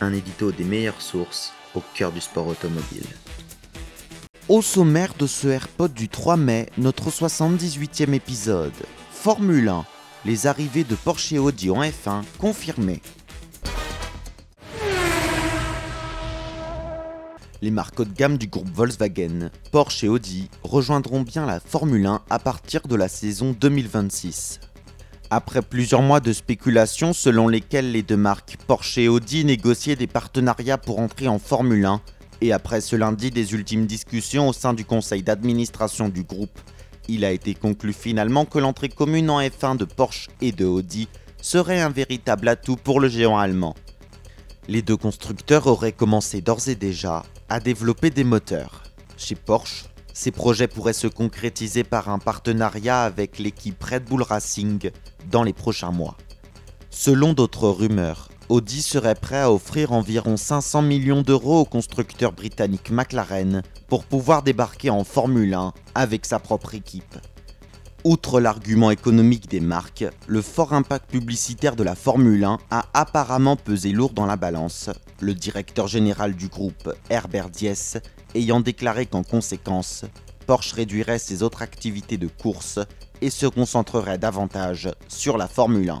Un édito des meilleures sources au cœur du sport automobile. Au sommaire de ce AirPod du 3 mai, notre 78e épisode. Formule 1. Les arrivées de Porsche et Audi en F1 confirmées. Les marques haut de gamme du groupe Volkswagen, Porsche et Audi rejoindront bien la Formule 1 à partir de la saison 2026. Après plusieurs mois de spéculation selon lesquelles les deux marques Porsche et Audi négociaient des partenariats pour entrer en Formule 1, et après ce lundi des ultimes discussions au sein du conseil d'administration du groupe, il a été conclu finalement que l'entrée commune en F1 de Porsche et de Audi serait un véritable atout pour le géant allemand. Les deux constructeurs auraient commencé d'ores et déjà à développer des moteurs. Chez Porsche, ces projets pourraient se concrétiser par un partenariat avec l'équipe Red Bull Racing dans les prochains mois. Selon d'autres rumeurs, Audi serait prêt à offrir environ 500 millions d'euros au constructeur britannique McLaren pour pouvoir débarquer en Formule 1 avec sa propre équipe. Outre l'argument économique des marques, le fort impact publicitaire de la Formule 1 a apparemment pesé lourd dans la balance, le directeur général du groupe, Herbert Diess, ayant déclaré qu'en conséquence, Porsche réduirait ses autres activités de course et se concentrerait davantage sur la Formule 1.